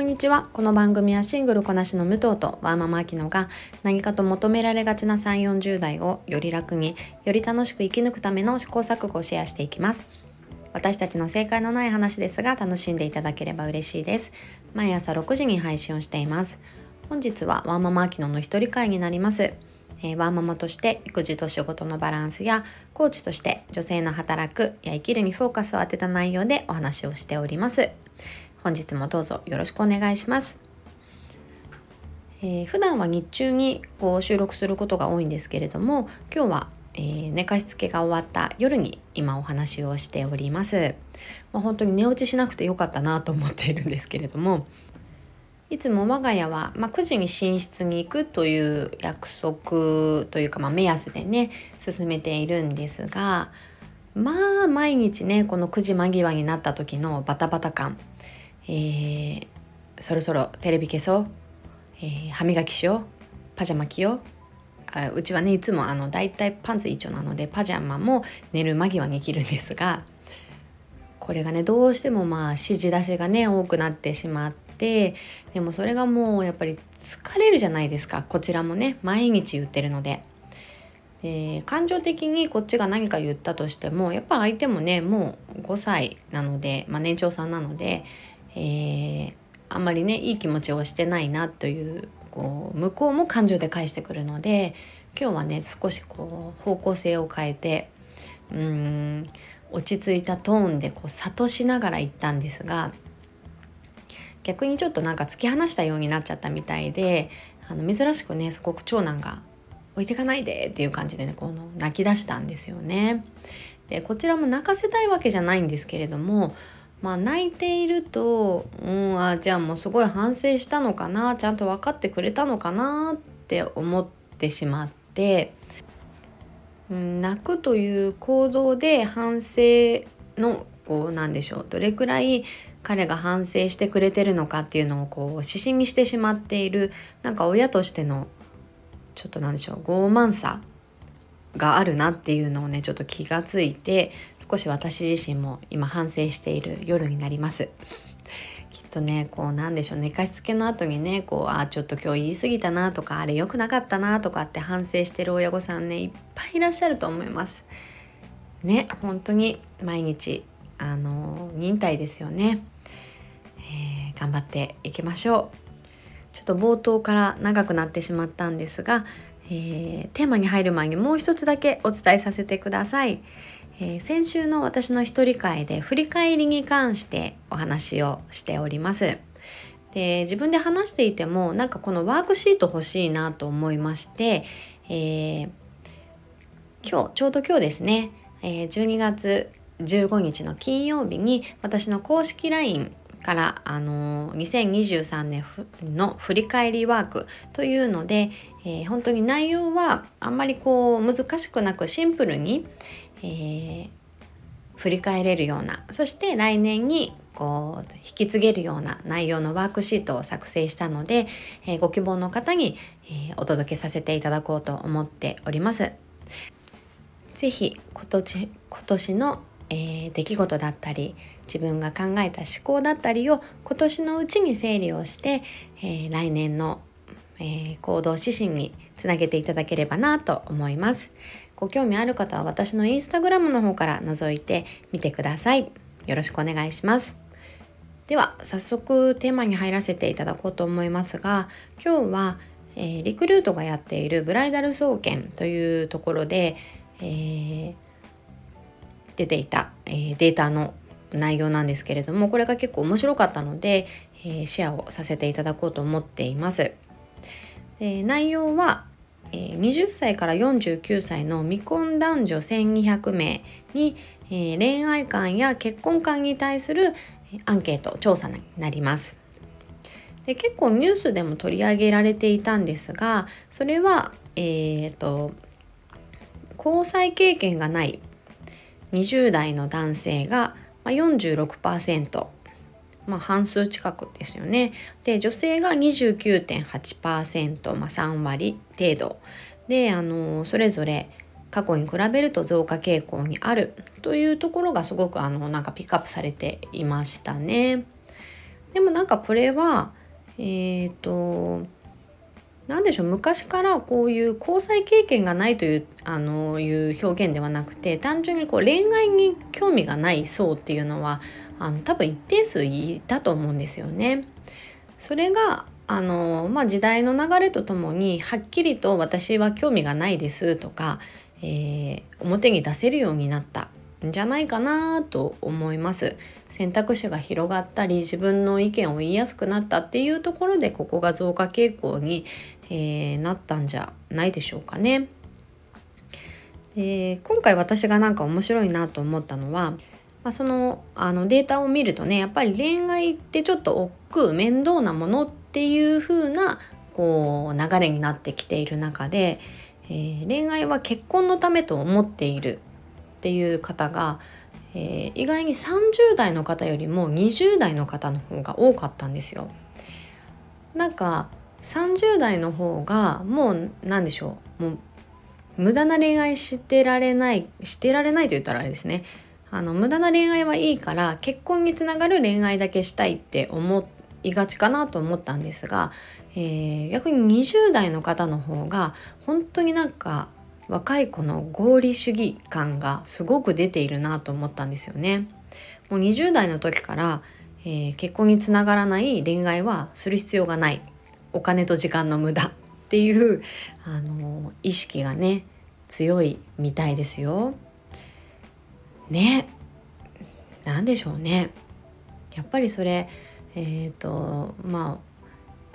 こんにちは。この番組はシングルこなしの武藤とワーママアキノが何かと求められがちな3、40代をより楽に、より楽しく生き抜くための試行錯誤をシェアしていきます。私たちの正解のない話ですが楽しんでいただければ嬉しいです。毎朝6時に配信をしています。本日はワーママアキノの一人会になります。えー、ワーママとして育児と仕事のバランスやコーチとして女性の働くや生きるにフォーカスを当てた内容でお話をしております。本日もどうぞよろしくお願いします。えー、普段は日中にこう収録することが多いんですけれども今日は、えー、寝かしつけが終わった夜に今お話をしております、まあ、本当に寝落ちしなくてよかったなと思っているんですけれどもいつも我が家は、まあ、9時に寝室に行くという約束というか、まあ、目安でね進めているんですがまあ毎日ねこの9時間際になった時のバタバタ感えー、そろそろテレビ消そう、えー、歯磨きしよう。パジャマ着よう。あうちはねいつもあのだいたいパンツ一丁なのでパジャマも寝る間際に着るんですがこれがねどうしてもまあ指示出しがね多くなってしまってでもそれがもうやっぱり疲れるじゃないですか。こちらもね毎日言ってるので。え感情的にこっちが何か言ったとしてもやっぱ相手もねもう5歳なので、まあ、年長さんなのでえー、あんまりねいい気持ちをしてないなというこう向こうも感情で返してくるので今日はね少しこう方向性を変えてうん落ち着いたトーンでこう諭しながら言ったんですが逆にちょっとなんか突き放したようになっちゃったみたいであの珍しくねすごく長男が「置いてかないで」っていう感じでねこの泣き出したんですよね。でこちらも泣かせたいわけじゃないんですけれどもまあ泣いていると、うん、あじゃあもうすごい反省したのかなちゃんと分かってくれたのかなって思ってしまって、うん、泣くという行動で反省のこうなんでしょうどれくらい彼が反省してくれてるのかっていうのをこうししみしてしまっているなんか親としてのちょっとなんでしょう傲慢さがあるなっていうのをねちょっと気がついて少し私自身も今反省している夜になります。きっとねこうなんでしょう寝かしつけの後にねこうあちょっと今日言い過ぎたなとかあれ良くなかったなとかって反省してる親御さんねいっぱいいらっしゃると思います。ね本当に毎日あの忍耐ですよね、えー、頑張っていきましょう。ちょっと冒頭から長くなってしまったんですがえー、テーマに入る前にもう一つだけお伝えさせてください。えー、先週の私の一人会で振り返りに関してお話をしております。で自分で話していてもなんかこのワークシート欲しいなと思いまして、えー、今日ちょうど今日ですね、え12月15日の金曜日に私の公式 LINE から、あの2023年の振り返りワークというので、えー、本当に内容はあんまりこう難しくなくシンプルに、えー、振り返れるようなそして来年にこう引き継げるような内容のワークシートを作成したので、えー、ご希望の方に、えお届けさせていただこうと思っております。ぜひ今年今年の、えー、出来事だったり自分が考えた思考だったりを今年のうちに整理をして、えー、来年の、えー、行動指針につなげていただければなと思います。ご興味ある方は私のインスタグラムの方から覗いてみてください。よろしくお願いします。では早速テーマに入らせていただこうと思いますが今日は、えー、リクルートがやっているブライダル総研というところで、えー、出ていた、えー、データの内容なんですけれどもこれが結構面白かったので、えー、シェアをさせていただこうと思っています。で内容は、えー、20歳から49歳の未婚男女1200名に、えー、恋愛観や結婚観に対するアンケート調査になります。で結構ニュースでも取り上げられていたんですがそれは、えーと交際経験がない20代の男性がまあ、46%。まあ、半数近くですよね。で女性が29.8%、まあ、3割程度であのそれぞれ過去に比べると増加傾向にあるというところがすごくあのなんかピックアップされていましたね。でもなんかこれはえっ、ー、と何でしょう昔からこういう交際経験がないというあのいう表現ではなくて単純にこう恋愛に興味がない層っていうのはあの多分一定数いたと思うんですよね。それがあの、まあ、時代の流れとともにはっきりと「私は興味がないです」とか、えー、表に出せるようになったんじゃないかなと思います。選択肢が広がったり自分の意見を言いやすくなったっていうところでここが増加傾向に、えー、なったんじゃないでしょうかね。で今回私がなんか面白いなと思ったのは、まあ、そのあのデータを見るとねやっぱり恋愛ってちょっと億劫面倒なものっていう風なこう流れになってきている中で、えー、恋愛は結婚のためと思っているっていう方が、えー、意外に30代の方よりも20代の方の方が多かったんですよ。なんか30代の方がもう何でしょうもう無駄な恋愛してられないしてられないと言ったらあれですねあの無駄な恋愛はいいから結婚につながる恋愛だけしたいって思いがちかなと思ったんですが、えー、逆に20代の方の方が本当になんか若い子の合理主義感がすごく出ているなと思ったんですよね。もう20代の時から、えー、結婚につながらない恋愛はする必要がないお金と時間の無駄っていうあの意識がね強いみたいですよ。ね何でしょうね。やっぱりそれえっ、ー、とまあ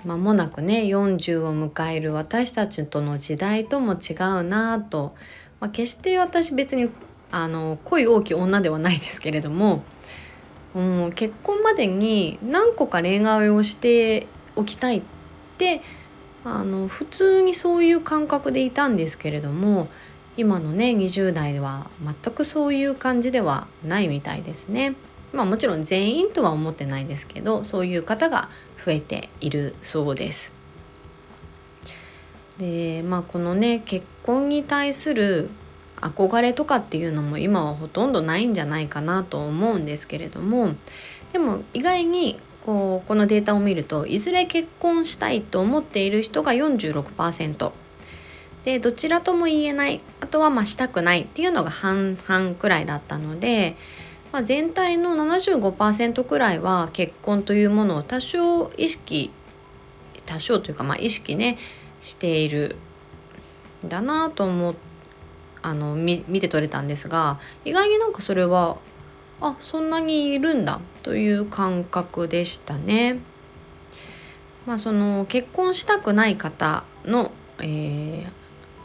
間もなくね40を迎える私たちとの時代とも違うなと、まあ、決して私別にあの恋大きい女ではないですけれども、うん、結婚までに何個か恋愛をしておきたいってあの普通にそういう感覚でいたんですけれども今のね20代では全くそういう感じではないみたいですね。まあもちろん全員とは思ってないですけどそういう方が増えているそうです。でまあこのね結婚に対する憧れとかっていうのも今はほとんどないんじゃないかなと思うんですけれどもでも意外にこうこのデータを見るといずれ結婚したいと思っている人が46%でどちらとも言えないあとはまあしたくないっていうのが半々くらいだったので、まあ、全体の75%くらいは結婚というものを多少意識多少というかまあ意識ねしているだなと思あの見て取れたんですが意外になんかそれはあそんなにいるんだという感覚でしたね。まあ、その結婚したくない方の、えー、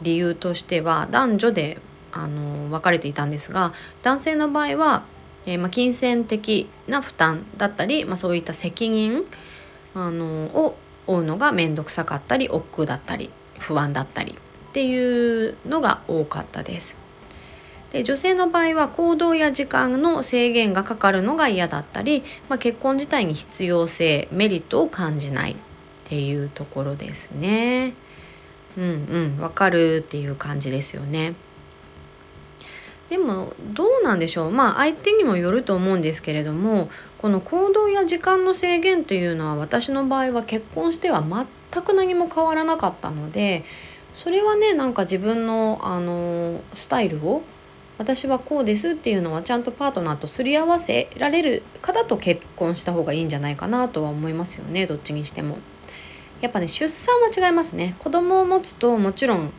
理由としては男女であの分かれていたんですが男性の場合は、えー、まあ、金銭的な負担だったり、まあ、そういった責任あのを負うのが面倒くさかったり億劫だったり不安だったりっていうのが多かったです。で女性の場合は行動や時間の制限がかかるのが嫌だったり、まあ、結婚自体に必要性メリットを感じないっていうところですね。うんうんわかるっていう感じですよね。でもどうなんでしょう。まあ相手にもよると思うんですけれどもこの行動や時間の制限というのは私の場合は結婚しては全く何も変わらなかったのでそれはねなんか自分のあのスタイルを私はこうですっていうのはちゃんとパートナーとすり合わせられる方と結婚した方がいいんじゃないかなとは思いますよね。どっちにしても。やっぱね出産は違いますね。子供を持つともちろん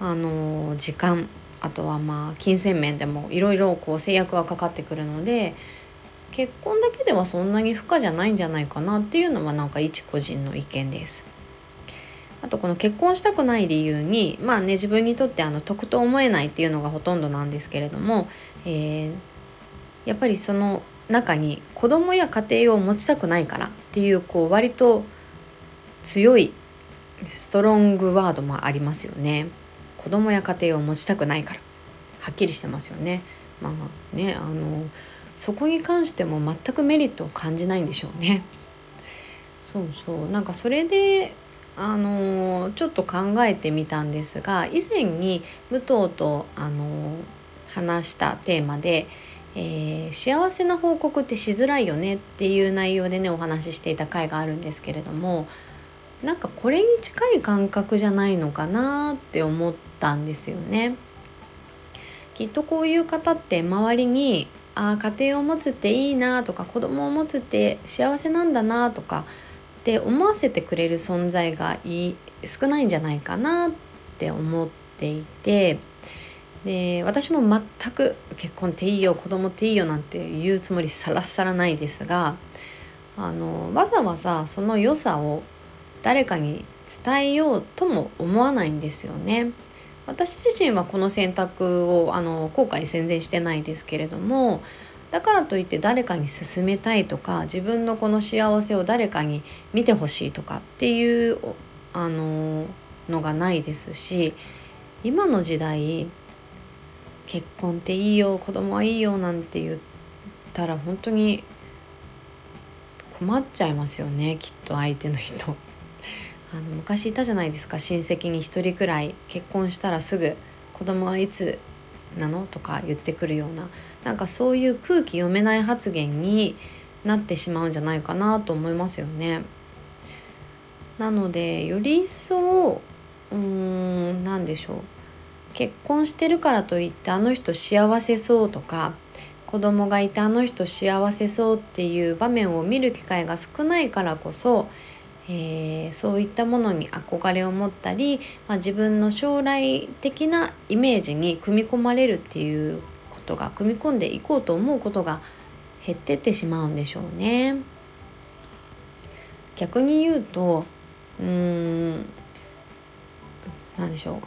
あの時間あとはまあ金銭面でもいろいろこう制約がかかってくるので結婚だけではそんなに負荷じゃないんじゃないかなっていうのはなんか一個人の意見です。あとこの結婚したくない理由にまあね自分にとってあの得と思えないっていうのがほとんどなんですけれども、えー、やっぱりその中に子供や家庭を持ちたくないからっていうこう割と強いストロングワードもありますよね子供や家庭を持ちたくないから。はっきりしてますよね。まあねあのそこに関しても全くメリットを感じないんでしょうね。そうそう。なんかそれであのちょっと考えてみたんですが以前に武藤とあの話したテーマで、えー、幸せな報告ってしづらいよねっていう内容でねお話ししていた回があるんですけれどもなんかこれに近い感覚じゃないのかなって思ったんですよね。きっとこういう方って周りにああ家庭を持つっていいなとか子供を持つって幸せなんだなとかって思わせてくれる存在がい少ないんじゃないかなって思っていてで私も全く結婚っていいよ子供っていいよなんて言うつもりさらさらないですがあのわざわざその良さを誰かに伝えようとも思わないんですよね。私自身はこの選択をあの後悔宣伝してないですけれどもだからといって誰かに勧めたいとか自分のこの幸せを誰かに見てほしいとかっていうあののがないですし今の時代結婚っていいよ子供はいいよなんて言ったら本当に困っちゃいますよねきっと相手の人。あの昔いたじゃないですか。親戚に1人くらい結婚したらすぐ子供はいつなのとか言ってくるような。なんかそういう空気読めない発言になってしまうんじゃないかなと思いますよね。なのでより一層うーん何でしょう。結婚してるからといってあの人幸せそうとか子供がいてあの人幸せそうっていう場面を見る機会が少ないからこそえー、そういったものに憧れを持ったり、まあ、自分の将来的なイメージに組み込まれるっていうことが組み込んでいこうと思うことが減ってってしまうんでしょうね。逆に言うとうーん何でしょう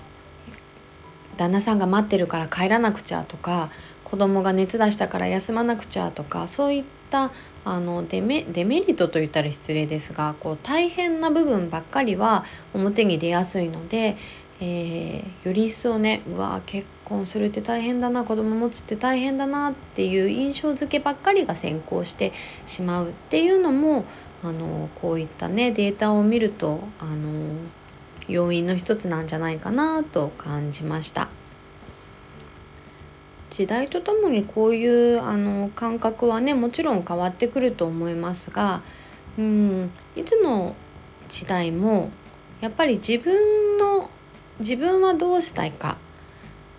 旦那さんが待ってるから帰らなくちゃとか子供が熱出したから休まなくちゃとかそういったあのデメデメリットと言ったら失礼ですがこう大変な部分ばっかりは表に出やすいので、えー、より一層ねうわ結婚するって大変だな子供持つって大変だなっていう印象付けばっかりが先行してしまうっていうのもあのこういったねデータを見るとあの要因の一つなんじゃないかなと感じました。時代とともにこういうあの感覚はねもちろん変わってくると思いますがうんいつの時代もやっぱり自分の自分はどうしたいか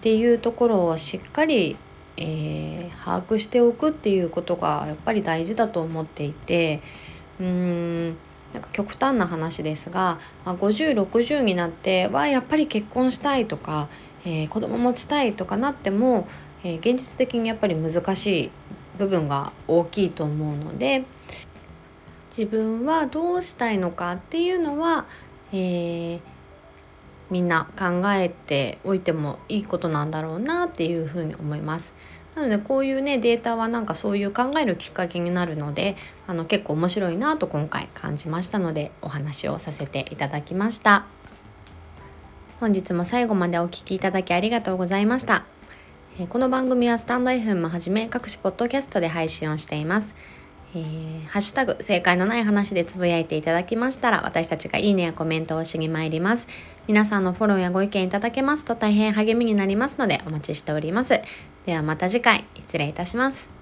っていうところをしっかり、えー、把握しておくっていうことがやっぱり大事だと思っていてうんなんか極端な話ですが、まあ、5060になってはやっぱり結婚したいとか、えー、子供持ちたいとかなってもえー、現実的にやっぱり難しい部分が大きいと思うので自分はどうしたいのかっていうのは、えー、みんな考えておいてもいいことなんだろうなっていうふうに思います。なのでこういうねデータはなんかそういう考えるきっかけになるのであの結構面白いなと今回感じましたのでお話をさせていただきました。本日も最後までお聴きいただきありがとうございました。この番組はスタンド FM もはじめ各種ポッドキャストで配信をしています。えー、ハッシュタグ正解のない話でつぶやいていただきましたら私たちがいいねやコメントをしに参ります。皆さんのフォローやご意見いただけますと大変励みになりますのでお待ちしております。ではまた次回失礼いたします。